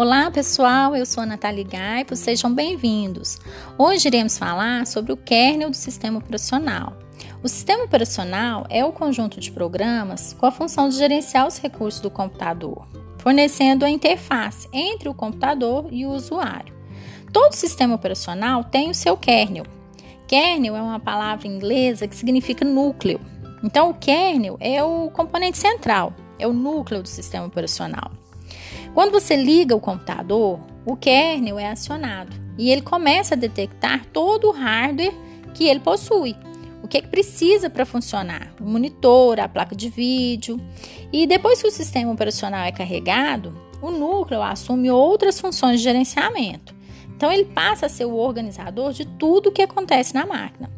Olá pessoal, eu sou a Natália Gaipo, sejam bem-vindos. Hoje iremos falar sobre o kernel do sistema operacional. O sistema operacional é o conjunto de programas com a função de gerenciar os recursos do computador, fornecendo a interface entre o computador e o usuário. Todo sistema operacional tem o seu kernel. Kernel é uma palavra inglesa que significa núcleo. Então, o kernel é o componente central, é o núcleo do sistema operacional. Quando você liga o computador, o kernel é acionado e ele começa a detectar todo o hardware que ele possui. O que, é que precisa para funcionar? O monitor, a placa de vídeo. E depois que o sistema operacional é carregado, o núcleo assume outras funções de gerenciamento. Então ele passa a ser o organizador de tudo o que acontece na máquina.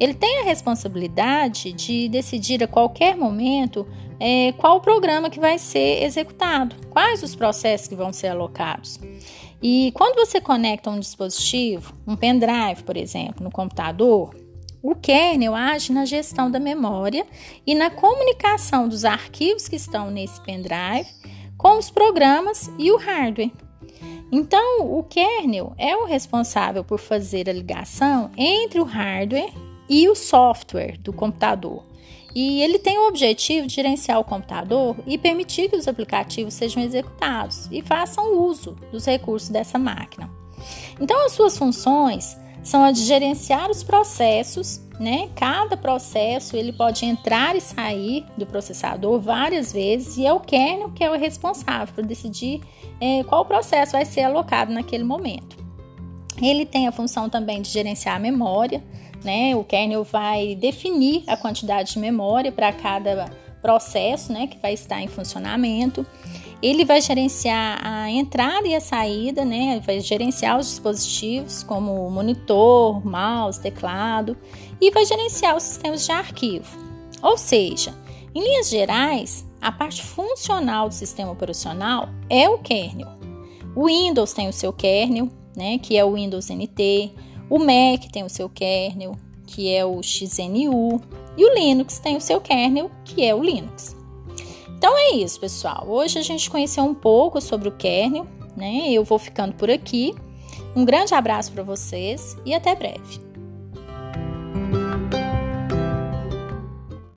Ele tem a responsabilidade de decidir a qualquer momento é, qual o programa que vai ser executado, quais os processos que vão ser alocados. E quando você conecta um dispositivo, um pendrive, por exemplo, no computador, o kernel age na gestão da memória e na comunicação dos arquivos que estão nesse pendrive com os programas e o hardware. Então, o kernel é o responsável por fazer a ligação entre o hardware e o software do computador. E ele tem o objetivo de gerenciar o computador e permitir que os aplicativos sejam executados e façam uso dos recursos dessa máquina. Então, as suas funções são a de gerenciar os processos, né? Cada processo ele pode entrar e sair do processador várias vezes e é o kernel que é o responsável por decidir é, qual processo vai ser alocado naquele momento. Ele tem a função também de gerenciar a memória, né? O kernel vai definir a quantidade de memória para cada processo, né, que vai estar em funcionamento. Ele vai gerenciar a entrada e a saída, né? Vai gerenciar os dispositivos como monitor, mouse, teclado e vai gerenciar os sistemas de arquivo. Ou seja, em linhas gerais, a parte funcional do sistema operacional é o kernel. O Windows tem o seu kernel, né, que é o Windows NT. O Mac tem o seu kernel, que é o XNU, e o Linux tem o seu kernel, que é o Linux. Então é isso, pessoal. Hoje a gente conheceu um pouco sobre o kernel, né? Eu vou ficando por aqui. Um grande abraço para vocês e até breve.